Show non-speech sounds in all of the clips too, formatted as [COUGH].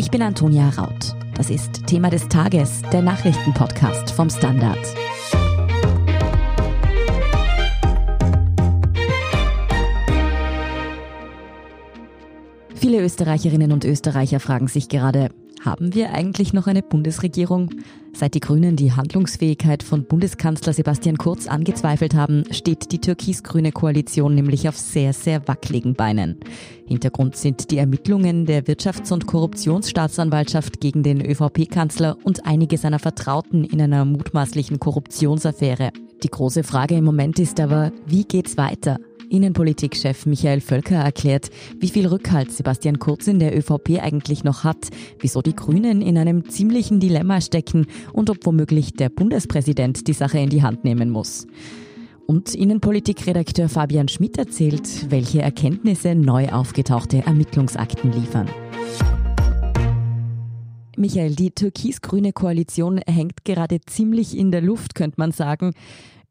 Ich bin Antonia Raut. Das ist Thema des Tages, der Nachrichtenpodcast vom Standard. Viele Österreicherinnen und Österreicher fragen sich gerade, haben wir eigentlich noch eine Bundesregierung? Seit die Grünen die Handlungsfähigkeit von Bundeskanzler Sebastian Kurz angezweifelt haben, steht die türkis-grüne Koalition nämlich auf sehr, sehr wackeligen Beinen. Hintergrund sind die Ermittlungen der Wirtschafts- und Korruptionsstaatsanwaltschaft gegen den ÖVP-Kanzler und einige seiner Vertrauten in einer mutmaßlichen Korruptionsaffäre. Die große Frage im Moment ist aber, wie geht's weiter? Innenpolitikchef Michael Völker erklärt, wie viel Rückhalt Sebastian Kurz in der ÖVP eigentlich noch hat, wieso die Grünen in einem ziemlichen Dilemma stecken und ob womöglich der Bundespräsident die Sache in die Hand nehmen muss. Und Innenpolitikredakteur Fabian Schmidt erzählt, welche Erkenntnisse neu aufgetauchte Ermittlungsakten liefern. Michael, die türkis-grüne Koalition hängt gerade ziemlich in der Luft, könnte man sagen.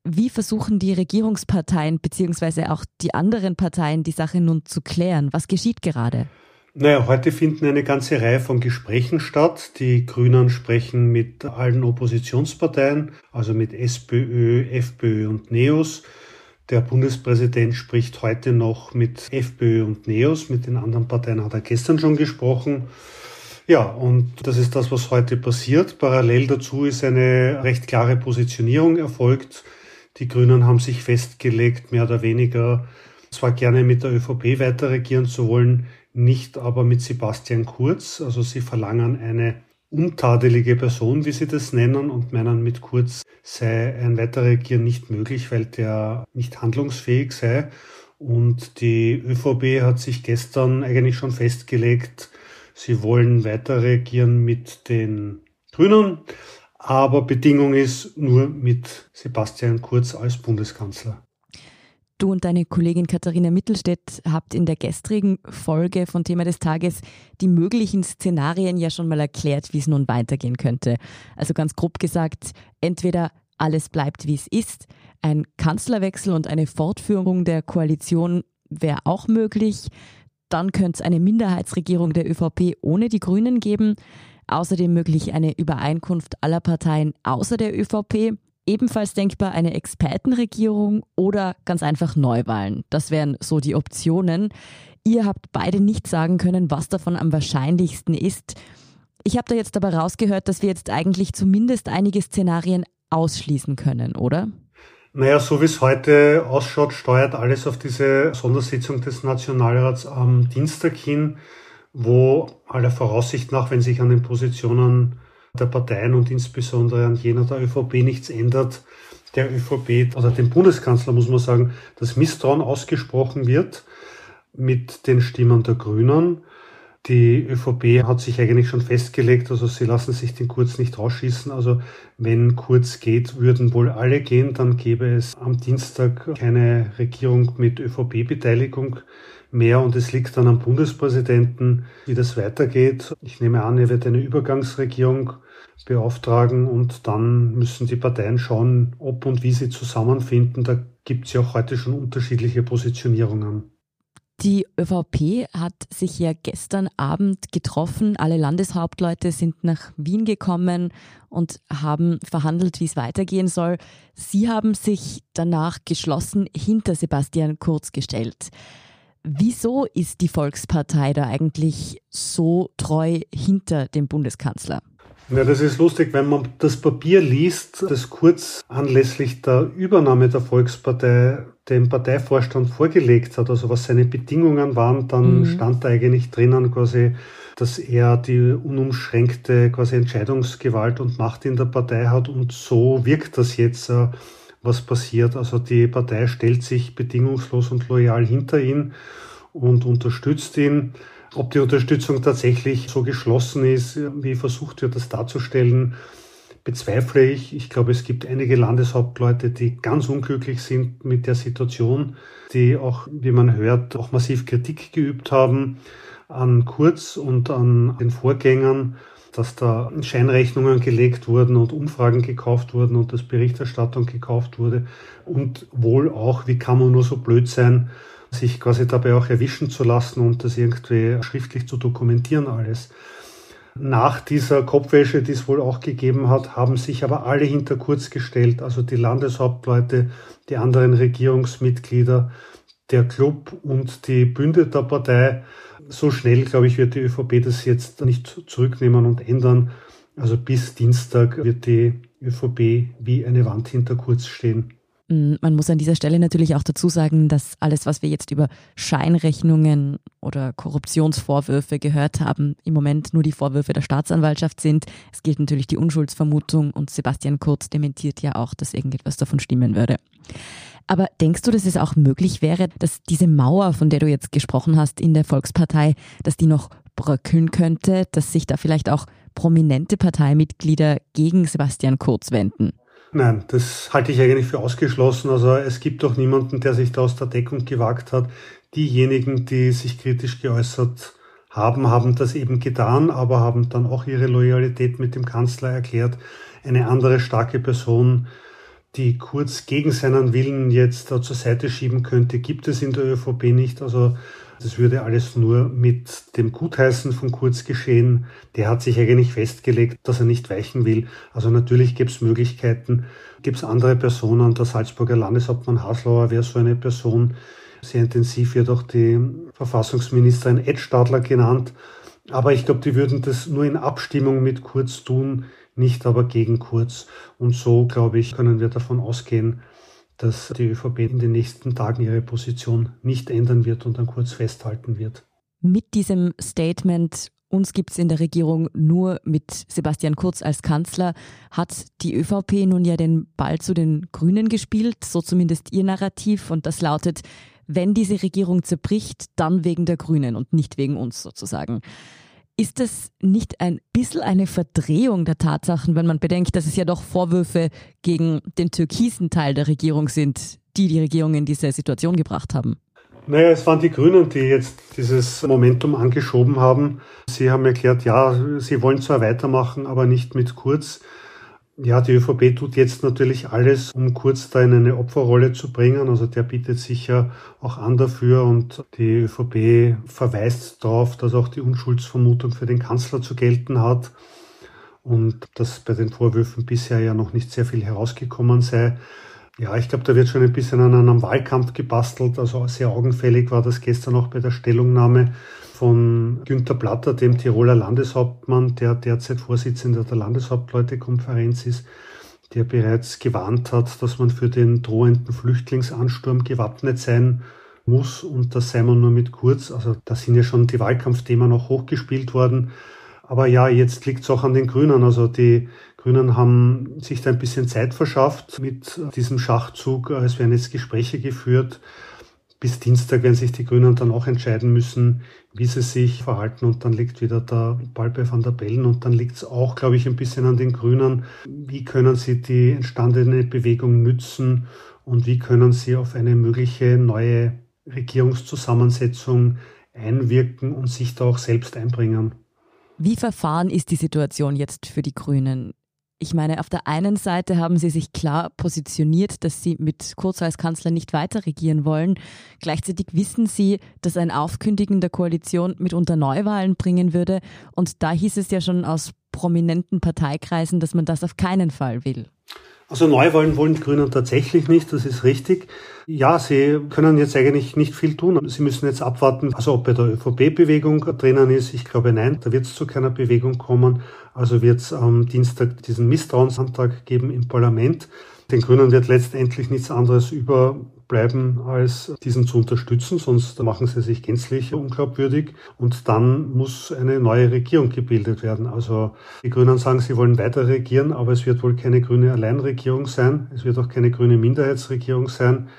Wie versuchen die Regierungsparteien bzw. auch die anderen Parteien die Sache nun zu klären? Was geschieht gerade? Naja, heute finden eine ganze Reihe von Gesprächen statt. Die Grünen sprechen mit allen Oppositionsparteien, also mit SPÖ, FPÖ und NEOS. Der Bundespräsident spricht heute noch mit FPÖ und NEOS. Mit den anderen Parteien hat er gestern schon gesprochen. Ja, und das ist das, was heute passiert. Parallel dazu ist eine recht klare Positionierung erfolgt die Grünen haben sich festgelegt, mehr oder weniger zwar gerne mit der ÖVP weiter regieren zu wollen, nicht aber mit Sebastian Kurz. Also sie verlangen eine untadelige Person, wie sie das nennen, und meinen, mit Kurz sei ein weiterer Regieren nicht möglich, weil der nicht handlungsfähig sei. Und die ÖVP hat sich gestern eigentlich schon festgelegt, sie wollen weiter regieren mit den Grünen. Aber Bedingung ist nur mit Sebastian Kurz als Bundeskanzler. Du und deine Kollegin Katharina Mittelstädt habt in der gestrigen Folge von Thema des Tages die möglichen Szenarien ja schon mal erklärt, wie es nun weitergehen könnte. Also ganz grob gesagt, entweder alles bleibt, wie es ist, ein Kanzlerwechsel und eine Fortführung der Koalition wäre auch möglich. Dann könnte es eine Minderheitsregierung der ÖVP ohne die Grünen geben. Außerdem möglich eine Übereinkunft aller Parteien außer der ÖVP. Ebenfalls denkbar eine Expertenregierung oder ganz einfach Neuwahlen. Das wären so die Optionen. Ihr habt beide nicht sagen können, was davon am wahrscheinlichsten ist. Ich habe da jetzt aber rausgehört, dass wir jetzt eigentlich zumindest einige Szenarien ausschließen können, oder? Naja, so wie es heute ausschaut, steuert alles auf diese Sondersitzung des Nationalrats am Dienstag hin wo aller Voraussicht nach, wenn sich an den Positionen der Parteien und insbesondere an jener der ÖVP nichts ändert, der ÖVP oder dem Bundeskanzler muss man sagen, das Misstrauen ausgesprochen wird mit den Stimmen der Grünen. Die ÖVP hat sich eigentlich schon festgelegt, also sie lassen sich den Kurz nicht rausschießen. Also wenn Kurz geht, würden wohl alle gehen, dann gäbe es am Dienstag keine Regierung mit ÖVP-Beteiligung mehr und es liegt dann am Bundespräsidenten, wie das weitergeht. Ich nehme an, er wird eine Übergangsregierung beauftragen und dann müssen die Parteien schauen, ob und wie sie zusammenfinden. Da gibt es ja auch heute schon unterschiedliche Positionierungen. Die ÖVP hat sich ja gestern Abend getroffen. Alle Landeshauptleute sind nach Wien gekommen und haben verhandelt, wie es weitergehen soll. Sie haben sich danach geschlossen hinter Sebastian Kurz gestellt. Wieso ist die Volkspartei da eigentlich so treu hinter dem Bundeskanzler? Ja, das ist lustig, wenn man das Papier liest, das kurz anlässlich der Übernahme der Volkspartei dem Parteivorstand vorgelegt hat, also was seine Bedingungen waren, dann mhm. stand da eigentlich drinnen quasi, dass er die unumschränkte quasi Entscheidungsgewalt und Macht in der Partei hat und so wirkt das jetzt äh, was passiert. Also die Partei stellt sich bedingungslos und loyal hinter ihn und unterstützt ihn. Ob die Unterstützung tatsächlich so geschlossen ist, wie versucht wird, das darzustellen, bezweifle ich. Ich glaube, es gibt einige Landeshauptleute, die ganz unglücklich sind mit der Situation, die auch, wie man hört, auch massiv Kritik geübt haben an Kurz und an den Vorgängern dass da Scheinrechnungen gelegt wurden und Umfragen gekauft wurden und dass Berichterstattung gekauft wurde und wohl auch, wie kann man nur so blöd sein, sich quasi dabei auch erwischen zu lassen und das irgendwie schriftlich zu dokumentieren alles. Nach dieser Kopfwäsche, die es wohl auch gegeben hat, haben sich aber alle hinter Kurz gestellt, also die Landeshauptleute, die anderen Regierungsmitglieder, der Club und die Bünde der Partei. So schnell, glaube ich, wird die ÖVP das jetzt nicht zurücknehmen und ändern. Also bis Dienstag wird die ÖVP wie eine Wand hinter Kurz stehen. Mm, man muss an dieser Stelle natürlich auch dazu sagen, dass alles, was wir jetzt über Scheinrechnungen oder Korruptionsvorwürfe gehört haben, im Moment nur die Vorwürfe der Staatsanwaltschaft sind. Es gilt natürlich die Unschuldsvermutung und Sebastian Kurz dementiert ja auch, dass irgendetwas davon stimmen würde. Aber denkst du, dass es auch möglich wäre, dass diese Mauer, von der du jetzt gesprochen hast in der Volkspartei, dass die noch bröckeln könnte, dass sich da vielleicht auch prominente Parteimitglieder gegen Sebastian Kurz wenden? Nein, das halte ich eigentlich für ausgeschlossen. Also es gibt doch niemanden, der sich da aus der Deckung gewagt hat. Diejenigen, die sich kritisch geäußert haben, haben das eben getan, aber haben dann auch ihre Loyalität mit dem Kanzler erklärt. Eine andere starke Person die Kurz gegen seinen Willen jetzt da zur Seite schieben könnte, gibt es in der ÖVP nicht. Also das würde alles nur mit dem Gutheißen von Kurz geschehen. Der hat sich eigentlich festgelegt, dass er nicht weichen will. Also natürlich gibt es Möglichkeiten, gibt es andere Personen. Der Salzburger Landeshauptmann Haslauer wäre so eine Person. Sehr intensiv wird auch die Verfassungsministerin Ed Stadler genannt. Aber ich glaube, die würden das nur in Abstimmung mit Kurz tun, nicht aber gegen Kurz. Und so, glaube ich, können wir davon ausgehen, dass die ÖVP in den nächsten Tagen ihre Position nicht ändern wird und an Kurz festhalten wird. Mit diesem Statement uns gibt es in der Regierung nur mit Sebastian Kurz als Kanzler, hat die ÖVP nun ja den Ball zu den Grünen gespielt, so zumindest ihr Narrativ. Und das lautet, wenn diese Regierung zerbricht, dann wegen der Grünen und nicht wegen uns sozusagen. Ist das nicht ein bisschen eine Verdrehung der Tatsachen, wenn man bedenkt, dass es ja doch Vorwürfe gegen den türkisen Teil der Regierung sind, die die Regierung in diese Situation gebracht haben? Naja, es waren die Grünen, die jetzt dieses Momentum angeschoben haben. Sie haben erklärt, ja, sie wollen zwar weitermachen, aber nicht mit Kurz. Ja, die ÖVP tut jetzt natürlich alles, um Kurz da in eine Opferrolle zu bringen. Also der bietet sich ja auch an dafür und die ÖVP verweist darauf, dass auch die Unschuldsvermutung für den Kanzler zu gelten hat und dass bei den Vorwürfen bisher ja noch nicht sehr viel herausgekommen sei. Ja, ich glaube, da wird schon ein bisschen an einem Wahlkampf gebastelt. Also sehr augenfällig war das gestern auch bei der Stellungnahme von Günter Platter, dem Tiroler Landeshauptmann, der derzeit Vorsitzender der Landeshauptleutekonferenz ist, der bereits gewarnt hat, dass man für den drohenden Flüchtlingsansturm gewappnet sein muss und das sei man nur mit kurz. Also da sind ja schon die Wahlkampfthemen auch hochgespielt worden. Aber ja, jetzt liegt es auch an den Grünen. Also die Grünen haben sich da ein bisschen Zeit verschafft mit diesem Schachzug. Es werden jetzt Gespräche geführt bis Dienstag werden sich die Grünen dann auch entscheiden müssen, wie sie sich verhalten und dann liegt wieder der Ball bei Van der Bellen und dann liegt es auch, glaube ich, ein bisschen an den Grünen. Wie können sie die entstandene Bewegung nützen und wie können sie auf eine mögliche neue Regierungszusammensetzung einwirken und sich da auch selbst einbringen? Wie verfahren ist die Situation jetzt für die Grünen? Ich meine, auf der einen Seite haben sie sich klar positioniert, dass sie mit Kurz als Kanzler nicht weiter regieren wollen. Gleichzeitig wissen sie, dass ein Aufkündigen der Koalition mitunter Neuwahlen bringen würde. Und da hieß es ja schon aus prominenten Parteikreisen, dass man das auf keinen Fall will. Also Neuwahlen wollen die Grünen tatsächlich nicht, das ist richtig. Ja, sie können jetzt eigentlich nicht viel tun. Sie müssen jetzt abwarten, also ob bei der ÖVP-Bewegung drinnen ist. Ich glaube nein, da wird es zu keiner Bewegung kommen. Also wird es am Dienstag diesen Misstrauensantrag geben im Parlament. Den Grünen wird letztendlich nichts anderes überbleiben, als diesen zu unterstützen, sonst machen sie sich gänzlich unglaubwürdig. Und dann muss eine neue Regierung gebildet werden. Also die Grünen sagen, sie wollen weiter regieren, aber es wird wohl keine grüne Alleinregierung sein. Es wird auch keine grüne Minderheitsregierung sein.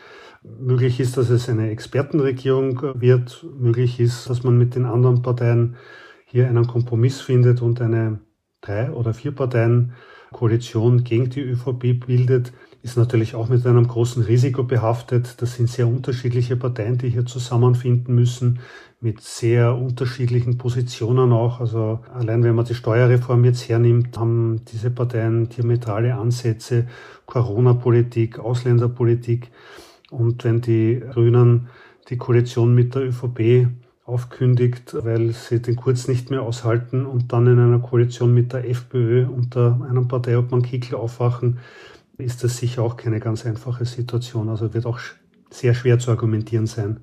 Möglich ist, dass es eine Expertenregierung wird. Möglich ist, dass man mit den anderen Parteien hier einen Kompromiss findet und eine drei oder vier Parteien Koalition gegen die ÖVP bildet, ist natürlich auch mit einem großen Risiko behaftet. Das sind sehr unterschiedliche Parteien, die hier zusammenfinden müssen, mit sehr unterschiedlichen Positionen auch. Also allein wenn man die Steuerreform jetzt hernimmt, haben diese Parteien diametrale Ansätze, Corona-Politik, Ausländerpolitik. Und wenn die Grünen die Koalition mit der ÖVP aufkündigt, weil sie den Kurz nicht mehr aushalten und dann in einer Koalition mit der FPÖ unter einem Parteiobmann Kickl aufwachen, ist das sicher auch keine ganz einfache Situation. Also wird auch sehr schwer zu argumentieren sein.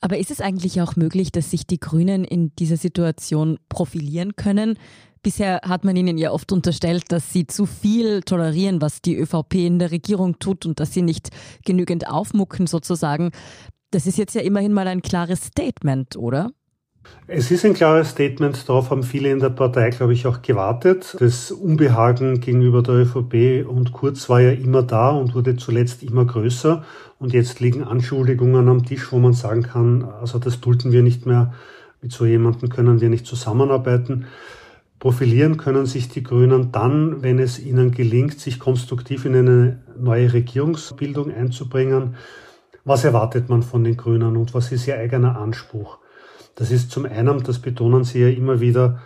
Aber ist es eigentlich auch möglich, dass sich die Grünen in dieser Situation profilieren können? Bisher hat man ihnen ja oft unterstellt, dass sie zu viel tolerieren, was die ÖVP in der Regierung tut und dass sie nicht genügend aufmucken sozusagen. Das ist jetzt ja immerhin mal ein klares Statement, oder? Es ist ein klares Statement, darauf haben viele in der Partei, glaube ich, auch gewartet. Das Unbehagen gegenüber der ÖVP und Kurz war ja immer da und wurde zuletzt immer größer. Und jetzt liegen Anschuldigungen am Tisch, wo man sagen kann, also das dulden wir nicht mehr, mit so jemandem können wir nicht zusammenarbeiten. Profilieren können sich die Grünen dann, wenn es ihnen gelingt, sich konstruktiv in eine neue Regierungsbildung einzubringen. Was erwartet man von den Grünen und was ist ihr eigener Anspruch? Das ist zum einen, das betonen sie ja immer wieder,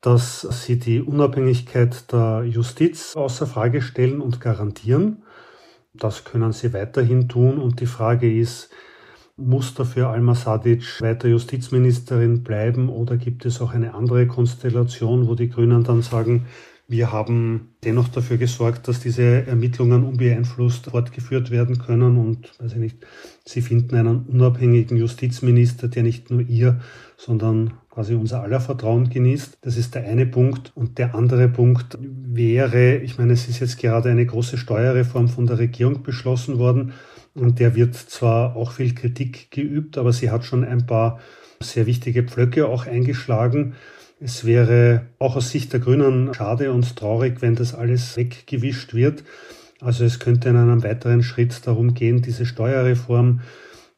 dass sie die Unabhängigkeit der Justiz außer Frage stellen und garantieren. Das können sie weiterhin tun und die Frage ist, muss dafür Alma Sadic weiter Justizministerin bleiben oder gibt es auch eine andere Konstellation, wo die Grünen dann sagen, wir haben dennoch dafür gesorgt, dass diese Ermittlungen unbeeinflusst fortgeführt werden können und, weiß ich nicht, sie finden einen unabhängigen Justizminister, der nicht nur ihr, sondern quasi unser aller Vertrauen genießt. Das ist der eine Punkt. Und der andere Punkt wäre, ich meine, es ist jetzt gerade eine große Steuerreform von der Regierung beschlossen worden. Und der wird zwar auch viel Kritik geübt, aber sie hat schon ein paar sehr wichtige Pflöcke auch eingeschlagen. Es wäre auch aus Sicht der Grünen schade und traurig, wenn das alles weggewischt wird. Also es könnte in einem weiteren Schritt darum gehen, diese Steuerreform,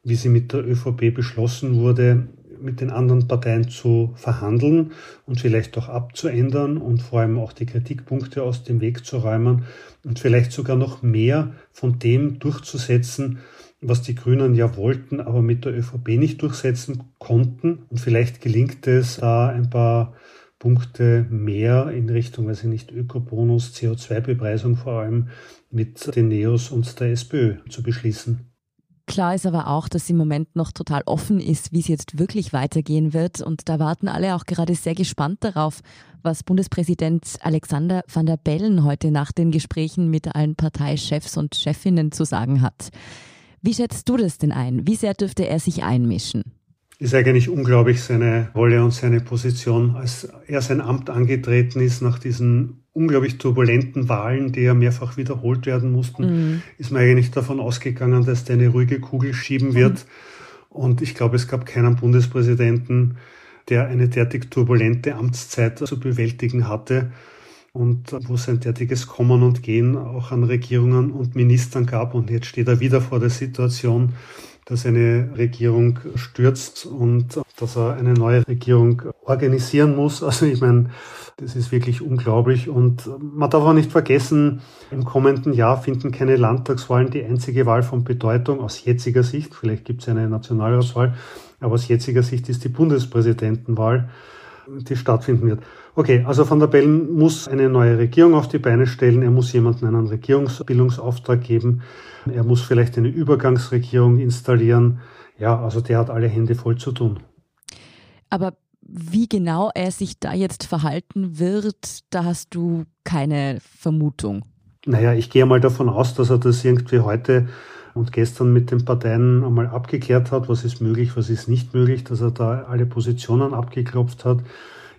wie sie mit der ÖVP beschlossen wurde, mit den anderen Parteien zu verhandeln und vielleicht auch abzuändern und vor allem auch die Kritikpunkte aus dem Weg zu räumen und vielleicht sogar noch mehr von dem durchzusetzen, was die Grünen ja wollten, aber mit der ÖVP nicht durchsetzen konnten. Und vielleicht gelingt es, da ein paar Punkte mehr in Richtung, weiß ich nicht, Ökobonus, CO2-Bepreisung vor allem mit den Neos und der SPÖ zu beschließen. Klar ist aber auch, dass im Moment noch total offen ist, wie es jetzt wirklich weitergehen wird. Und da warten alle auch gerade sehr gespannt darauf, was Bundespräsident Alexander van der Bellen heute nach den Gesprächen mit allen Parteichefs und Chefinnen zu sagen hat. Wie schätzt du das denn ein? Wie sehr dürfte er sich einmischen? Ist eigentlich unglaublich seine Rolle und seine Position, als er sein Amt angetreten ist nach diesen unglaublich turbulenten Wahlen, die ja mehrfach wiederholt werden mussten, mhm. ist man eigentlich davon ausgegangen, dass der eine ruhige Kugel schieben wird. Mhm. Und ich glaube, es gab keinen Bundespräsidenten, der eine derartig turbulente Amtszeit zu bewältigen hatte und wo es ein derartiges Kommen und Gehen auch an Regierungen und Ministern gab. Und jetzt steht er wieder vor der Situation, dass eine Regierung stürzt und dass er eine neue Regierung organisieren muss. Also ich meine, das ist wirklich unglaublich. Und man darf auch nicht vergessen, im kommenden Jahr finden keine Landtagswahlen die einzige Wahl von Bedeutung aus jetziger Sicht. Vielleicht gibt es eine Nationalratswahl, aber aus jetziger Sicht ist die Bundespräsidentenwahl, die stattfinden wird. Okay, also Van der Bellen muss eine neue Regierung auf die Beine stellen. Er muss jemandem einen Regierungsbildungsauftrag geben. Er muss vielleicht eine Übergangsregierung installieren. Ja, also der hat alle Hände voll zu tun. Aber wie genau er sich da jetzt verhalten wird, da hast du keine Vermutung. Naja, ich gehe mal davon aus, dass er das irgendwie heute und gestern mit den Parteien einmal abgeklärt hat, was ist möglich, was ist nicht möglich, dass er da alle Positionen abgeklopft hat.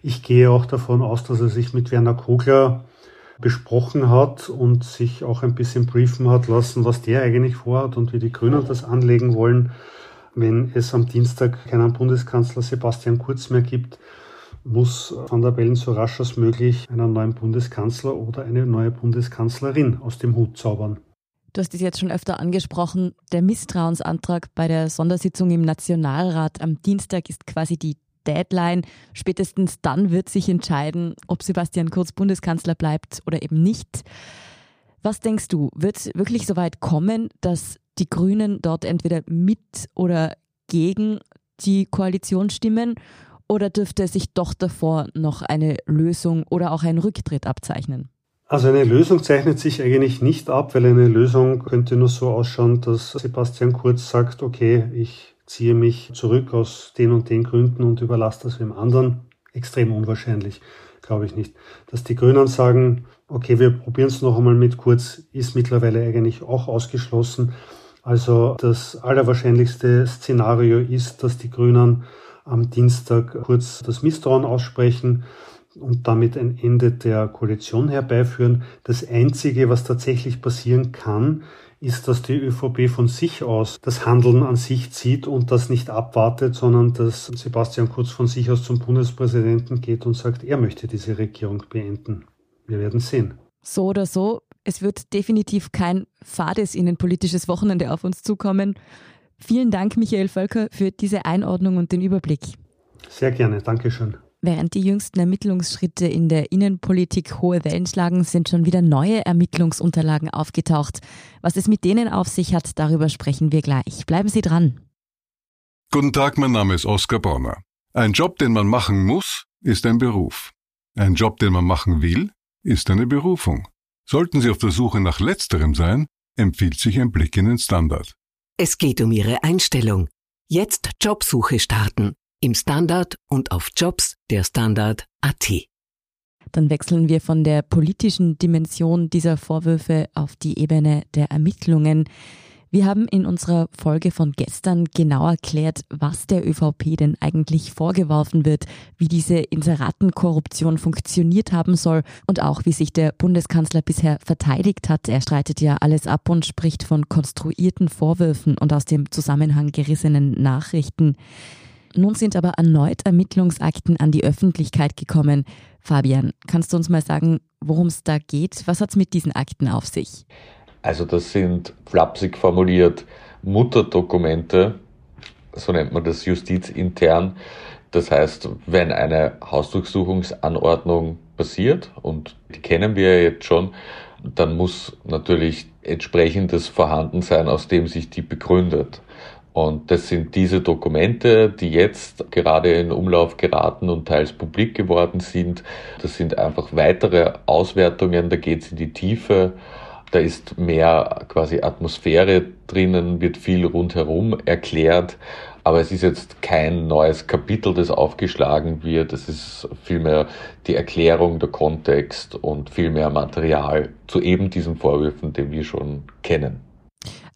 Ich gehe auch davon aus, dass er sich mit Werner Kogler besprochen hat und sich auch ein bisschen briefen hat lassen, was der eigentlich vorhat und wie die Grünen das anlegen wollen. Wenn es am Dienstag keinen Bundeskanzler Sebastian Kurz mehr gibt, muss Van der Bellen so rasch als möglich einen neuen Bundeskanzler oder eine neue Bundeskanzlerin aus dem Hut zaubern. Du hast es jetzt schon öfter angesprochen. Der Misstrauensantrag bei der Sondersitzung im Nationalrat am Dienstag ist quasi die Deadline. Spätestens dann wird sich entscheiden, ob Sebastian Kurz Bundeskanzler bleibt oder eben nicht. Was denkst du, wird es wirklich so weit kommen, dass die Grünen dort entweder mit oder gegen die Koalition stimmen? Oder dürfte sich doch davor noch eine Lösung oder auch ein Rücktritt abzeichnen? Also eine Lösung zeichnet sich eigentlich nicht ab, weil eine Lösung könnte nur so ausschauen, dass Sebastian Kurz sagt, okay, ich ziehe mich zurück aus den und den Gründen und überlasse das wem anderen. Extrem unwahrscheinlich, glaube ich nicht. Dass die Grünen sagen, okay, wir probieren es noch einmal mit Kurz, ist mittlerweile eigentlich auch ausgeschlossen. Also das allerwahrscheinlichste Szenario ist, dass die Grünen am Dienstag kurz das Misstrauen aussprechen und damit ein Ende der Koalition herbeiführen. Das Einzige, was tatsächlich passieren kann, ist, dass die ÖVP von sich aus das Handeln an sich zieht und das nicht abwartet, sondern dass Sebastian Kurz von sich aus zum Bundespräsidenten geht und sagt, er möchte diese Regierung beenden. Wir werden sehen. So oder so, es wird definitiv kein fades innenpolitisches Wochenende auf uns zukommen. Vielen Dank, Michael Völker, für diese Einordnung und den Überblick. Sehr gerne, Dankeschön. Während die jüngsten Ermittlungsschritte in der Innenpolitik hohe Wellen schlagen, sind schon wieder neue Ermittlungsunterlagen aufgetaucht. Was es mit denen auf sich hat, darüber sprechen wir gleich. Bleiben Sie dran. Guten Tag, mein Name ist Oskar Bonner. Ein Job, den man machen muss, ist ein Beruf. Ein Job, den man machen will, ist eine Berufung. Sollten Sie auf der Suche nach letzterem sein, empfiehlt sich ein Blick in den Standard. Es geht um Ihre Einstellung. Jetzt Jobsuche starten. Im Standard und auf Jobs der Standard.at. Dann wechseln wir von der politischen Dimension dieser Vorwürfe auf die Ebene der Ermittlungen. Wir haben in unserer Folge von gestern genau erklärt, was der ÖVP denn eigentlich vorgeworfen wird, wie diese Inseratenkorruption funktioniert haben soll und auch wie sich der Bundeskanzler bisher verteidigt hat. Er streitet ja alles ab und spricht von konstruierten Vorwürfen und aus dem Zusammenhang gerissenen Nachrichten. Nun sind aber erneut Ermittlungsakten an die Öffentlichkeit gekommen. Fabian, kannst du uns mal sagen, worum es da geht? Was hat es mit diesen Akten auf sich? Also das sind flapsig formuliert Mutterdokumente, so nennt man das justizintern. Das heißt, wenn eine Hausdurchsuchungsanordnung passiert, und die kennen wir ja jetzt schon, dann muss natürlich entsprechendes vorhanden sein, aus dem sich die begründet. Und das sind diese Dokumente, die jetzt gerade in Umlauf geraten und teils publik geworden sind. Das sind einfach weitere Auswertungen, da geht es in die Tiefe da ist mehr quasi Atmosphäre drinnen, wird viel rundherum erklärt. Aber es ist jetzt kein neues Kapitel, das aufgeschlagen wird. Es ist vielmehr die Erklärung, der Kontext und viel mehr Material zu eben diesen Vorwürfen, den wir schon kennen.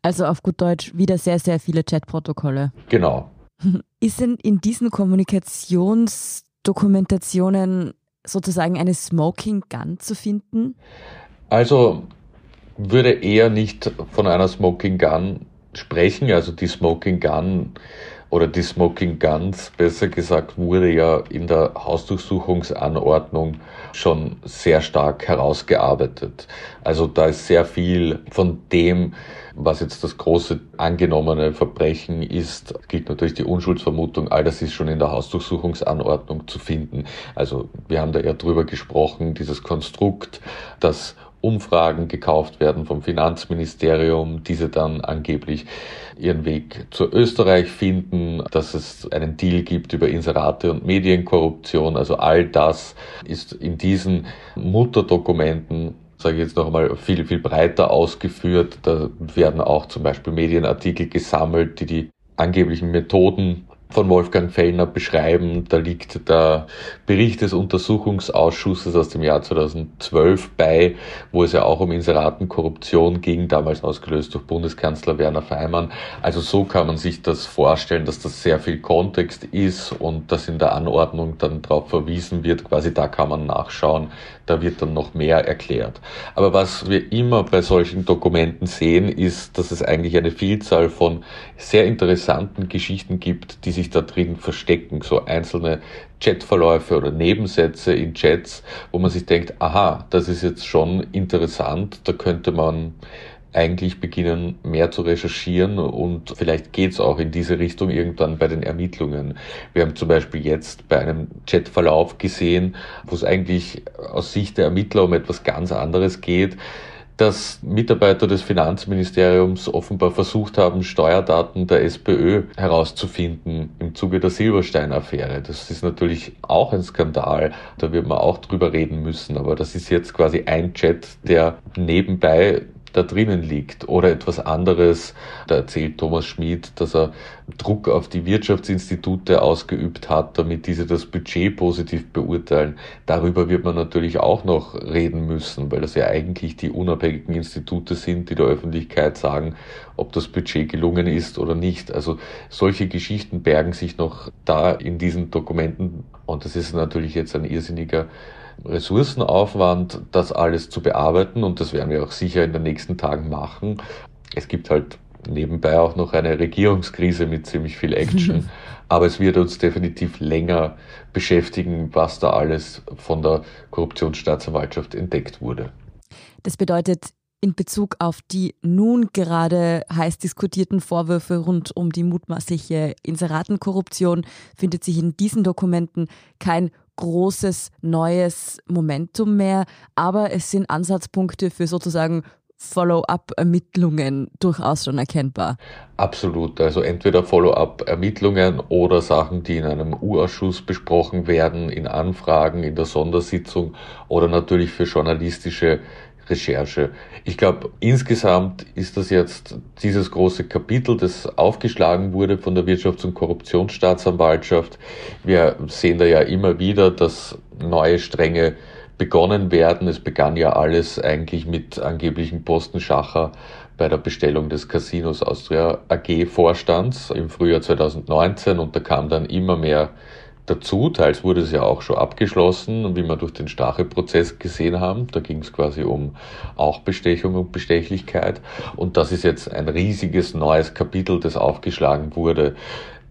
Also auf gut Deutsch wieder sehr, sehr viele Chatprotokolle. Genau. [LAUGHS] Ist denn in diesen Kommunikationsdokumentationen sozusagen eine Smoking Gun zu finden? Also würde eher nicht von einer Smoking Gun sprechen. Also die Smoking Gun oder die Smoking Guns, besser gesagt, wurde ja in der Hausdurchsuchungsanordnung schon sehr stark herausgearbeitet. Also da ist sehr viel von dem, was jetzt das große angenommene Verbrechen ist, gilt natürlich die Unschuldsvermutung, all das ist schon in der Hausdurchsuchungsanordnung zu finden. Also wir haben da ja drüber gesprochen, dieses Konstrukt, das Umfragen gekauft werden vom Finanzministerium, diese dann angeblich ihren Weg zu Österreich finden, dass es einen Deal gibt über Inserate und Medienkorruption. Also all das ist in diesen Mutterdokumenten sage ich jetzt noch einmal, viel, viel breiter ausgeführt. Da werden auch zum Beispiel Medienartikel gesammelt, die die angeblichen Methoden von Wolfgang Fellner beschreiben. Da liegt der Bericht des Untersuchungsausschusses aus dem Jahr 2012 bei, wo es ja auch um Inseratenkorruption ging, damals ausgelöst durch Bundeskanzler Werner Feimann. Also so kann man sich das vorstellen, dass das sehr viel Kontext ist und dass in der Anordnung dann darauf verwiesen wird, quasi da kann man nachschauen, da wird dann noch mehr erklärt. Aber was wir immer bei solchen Dokumenten sehen, ist, dass es eigentlich eine Vielzahl von sehr interessanten Geschichten gibt, die sich da drin verstecken, so einzelne Chatverläufe oder Nebensätze in Chats, wo man sich denkt, aha, das ist jetzt schon interessant, da könnte man eigentlich beginnen, mehr zu recherchieren und vielleicht geht's auch in diese Richtung irgendwann bei den Ermittlungen. Wir haben zum Beispiel jetzt bei einem Chatverlauf gesehen, wo es eigentlich aus Sicht der Ermittler um etwas ganz anderes geht dass Mitarbeiter des Finanzministeriums offenbar versucht haben, Steuerdaten der SPÖ herauszufinden im Zuge der Silberstein-Affäre. Das ist natürlich auch ein Skandal, da wird man auch drüber reden müssen, aber das ist jetzt quasi ein Chat, der nebenbei da drinnen liegt. Oder etwas anderes, da erzählt Thomas Schmid, dass er Druck auf die Wirtschaftsinstitute ausgeübt hat, damit diese das Budget positiv beurteilen. Darüber wird man natürlich auch noch reden müssen, weil das ja eigentlich die unabhängigen Institute sind, die der Öffentlichkeit sagen, ob das Budget gelungen ist oder nicht. Also solche Geschichten bergen sich noch da in diesen Dokumenten und das ist natürlich jetzt ein irrsinniger Ressourcenaufwand, das alles zu bearbeiten und das werden wir auch sicher in den nächsten Tagen machen. Es gibt halt nebenbei auch noch eine Regierungskrise mit ziemlich viel Action, aber es wird uns definitiv länger beschäftigen, was da alles von der Korruptionsstaatsanwaltschaft entdeckt wurde. Das bedeutet, in Bezug auf die nun gerade heiß diskutierten Vorwürfe rund um die mutmaßliche Inseratenkorruption findet sich in diesen Dokumenten kein großes neues Momentum mehr, aber es sind Ansatzpunkte für sozusagen Follow-up-Ermittlungen durchaus schon erkennbar. Absolut. Also entweder Follow-up-Ermittlungen oder Sachen, die in einem U-Ausschuss besprochen werden, in Anfragen, in der Sondersitzung oder natürlich für journalistische Recherche. Ich glaube, insgesamt ist das jetzt dieses große Kapitel, das aufgeschlagen wurde von der Wirtschafts- und Korruptionsstaatsanwaltschaft. Wir sehen da ja immer wieder, dass neue Stränge begonnen werden. Es begann ja alles eigentlich mit angeblichen Postenschacher bei der Bestellung des Casinos Austria AG Vorstands im Frühjahr 2019 und da kam dann immer mehr dazu. Teils wurde es ja auch schon abgeschlossen, wie wir durch den Stache-Prozess gesehen haben. Da ging es quasi um auch Bestechung und Bestechlichkeit. Und das ist jetzt ein riesiges neues Kapitel, das aufgeschlagen wurde.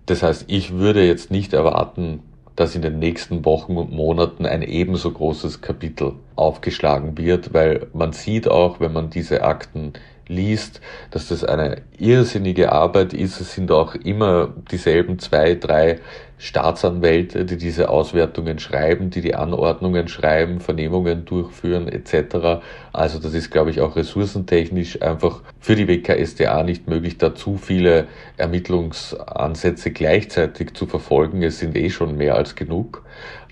Das heißt, ich würde jetzt nicht erwarten, dass in den nächsten Wochen und Monaten ein ebenso großes Kapitel aufgeschlagen wird, weil man sieht auch, wenn man diese Akten liest, dass das eine irrsinnige Arbeit ist. Es sind auch immer dieselben zwei, drei Staatsanwälte, die diese Auswertungen schreiben, die die Anordnungen schreiben, Vernehmungen durchführen etc. Also das ist, glaube ich, auch ressourcentechnisch einfach für die WKSDA nicht möglich, da zu viele Ermittlungsansätze gleichzeitig zu verfolgen. Es sind eh schon mehr als genug.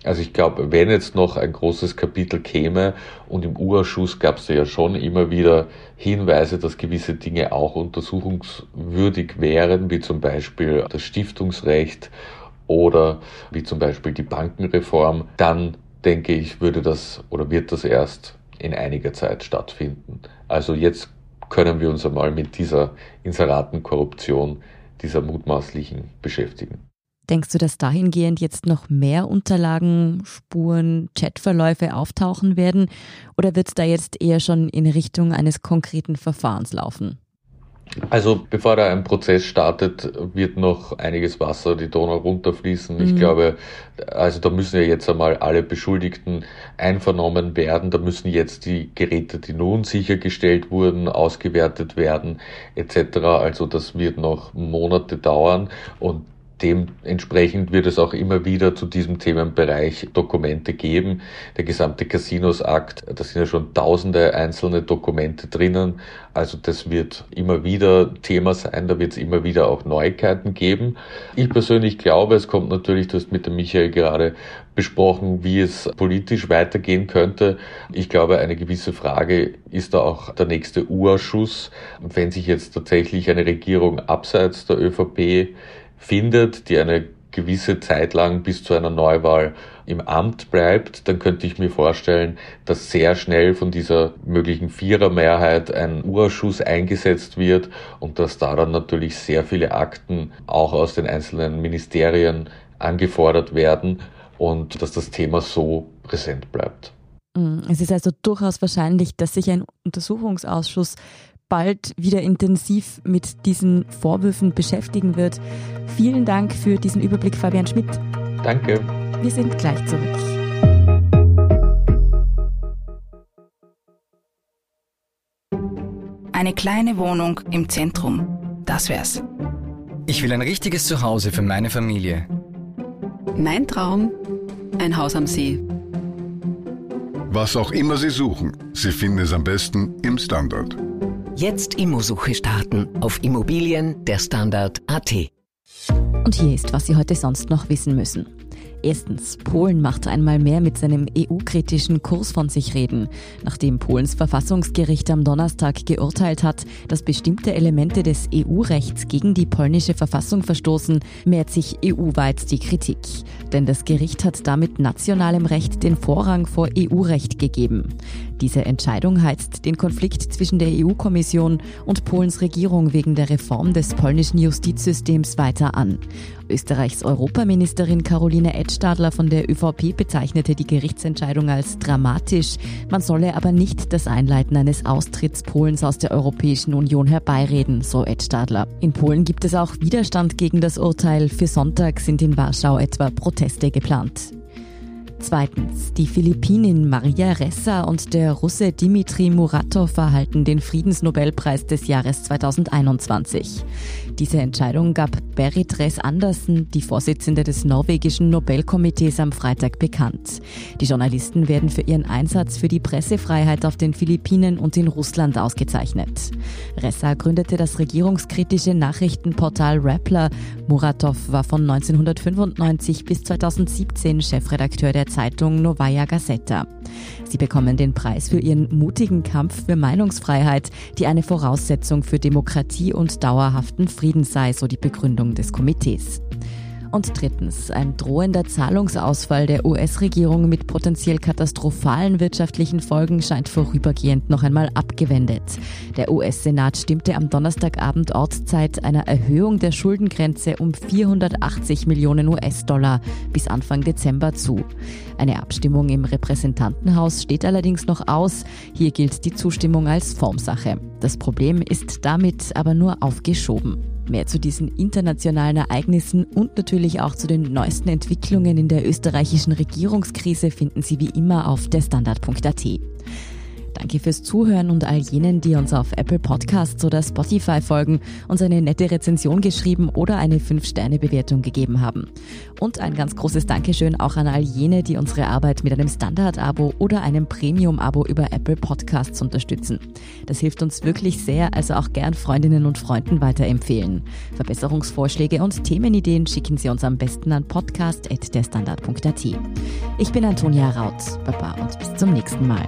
Also ich glaube, wenn jetzt noch ein großes Kapitel käme und im U-Ausschuss gab es ja schon immer wieder Hinweise, dass gewisse Dinge auch untersuchungswürdig wären, wie zum Beispiel das Stiftungsrecht oder wie zum Beispiel die Bankenreform, dann denke ich, würde das oder wird das erst in einiger Zeit stattfinden. Also jetzt können wir uns einmal mit dieser Inseratenkorruption, dieser mutmaßlichen beschäftigen. Denkst du, dass dahingehend jetzt noch mehr Unterlagen, Spuren, Chatverläufe auftauchen werden? Oder wird es da jetzt eher schon in Richtung eines konkreten Verfahrens laufen? Also bevor da ein Prozess startet, wird noch einiges Wasser die Donau runterfließen. Mhm. Ich glaube, also da müssen ja jetzt einmal alle Beschuldigten einvernommen werden. Da müssen jetzt die Geräte, die nun sichergestellt wurden, ausgewertet werden etc. Also das wird noch Monate dauern und Dementsprechend wird es auch immer wieder zu diesem Themenbereich Dokumente geben. Der gesamte Casinos-Akt, da sind ja schon tausende einzelne Dokumente drinnen. Also das wird immer wieder Thema sein, da wird es immer wieder auch Neuigkeiten geben. Ich persönlich glaube, es kommt natürlich, du hast mit dem Michael gerade besprochen, wie es politisch weitergehen könnte. Ich glaube, eine gewisse Frage ist da auch der nächste U-Ausschuss. Wenn sich jetzt tatsächlich eine Regierung abseits der ÖVP findet, die eine gewisse Zeit lang bis zu einer Neuwahl im Amt bleibt, dann könnte ich mir vorstellen, dass sehr schnell von dieser möglichen Vierermehrheit ein Urschuss eingesetzt wird und dass da dann natürlich sehr viele Akten auch aus den einzelnen Ministerien angefordert werden und dass das Thema so präsent bleibt. Mm, es ist also durchaus wahrscheinlich, dass sich ein Untersuchungsausschuss bald wieder intensiv mit diesen Vorwürfen beschäftigen wird. Vielen Dank für diesen Überblick, Fabian Schmidt. Danke. Wir sind gleich zurück. Eine kleine Wohnung im Zentrum. Das wär's. Ich will ein richtiges Zuhause für meine Familie. Mein Traum, ein Haus am See. Was auch immer Sie suchen, Sie finden es am besten im Standard. Jetzt Immosuche starten auf Immobilien der Standard.at. Und hier ist, was Sie heute sonst noch wissen müssen. Erstens, Polen macht einmal mehr mit seinem EU-kritischen Kurs von sich reden, nachdem Polens Verfassungsgericht am Donnerstag geurteilt hat, dass bestimmte Elemente des EU-Rechts gegen die polnische Verfassung verstoßen, mehrt sich EU-weit die Kritik. Denn das Gericht hat damit nationalem Recht den Vorrang vor EU-Recht gegeben. Diese Entscheidung heizt den Konflikt zwischen der EU-Kommission und Polens Regierung wegen der Reform des polnischen Justizsystems weiter an. Österreichs Europaministerin Caroline Edstadler von der ÖVP bezeichnete die Gerichtsentscheidung als dramatisch. Man solle aber nicht das Einleiten eines Austritts Polens aus der Europäischen Union herbeireden, so Edstadler. In Polen gibt es auch Widerstand gegen das Urteil. Für Sonntag sind in Warschau etwa Proteste geplant. Zweitens, die Philippinin Maria Ressa und der Russe Dimitri Muratov erhalten den Friedensnobelpreis des Jahres 2021. Diese Entscheidung gab Berit Res Andersen, die Vorsitzende des norwegischen Nobelkomitees, am Freitag bekannt. Die Journalisten werden für ihren Einsatz für die Pressefreiheit auf den Philippinen und in Russland ausgezeichnet. Ressa gründete das regierungskritische Nachrichtenportal Rappler. Muratov war von 1995 bis 2017 Chefredakteur der Zeitung Novaya Gazeta. Sie bekommen den Preis für ihren mutigen Kampf für Meinungsfreiheit, die eine Voraussetzung für Demokratie und dauerhaften Frieden sei, so die Begründung des Komitees. Und drittens, ein drohender Zahlungsausfall der US-Regierung mit potenziell katastrophalen wirtschaftlichen Folgen scheint vorübergehend noch einmal abgewendet. Der US-Senat stimmte am Donnerstagabend Ortszeit einer Erhöhung der Schuldengrenze um 480 Millionen US-Dollar bis Anfang Dezember zu. Eine Abstimmung im Repräsentantenhaus steht allerdings noch aus. Hier gilt die Zustimmung als Formsache. Das Problem ist damit aber nur aufgeschoben. Mehr zu diesen internationalen Ereignissen und natürlich auch zu den neuesten Entwicklungen in der österreichischen Regierungskrise finden Sie wie immer auf derstandard.at. Danke fürs Zuhören und all jenen, die uns auf Apple Podcasts oder Spotify folgen, uns eine nette Rezension geschrieben oder eine 5-Sterne-Bewertung gegeben haben. Und ein ganz großes Dankeschön auch an all jene, die unsere Arbeit mit einem Standard-Abo oder einem Premium-Abo über Apple Podcasts unterstützen. Das hilft uns wirklich sehr, also auch gern Freundinnen und Freunden weiterempfehlen. Verbesserungsvorschläge und Themenideen schicken Sie uns am besten an podcast.derstandard.at. Ich bin Antonia Raut. Baba und bis zum nächsten Mal.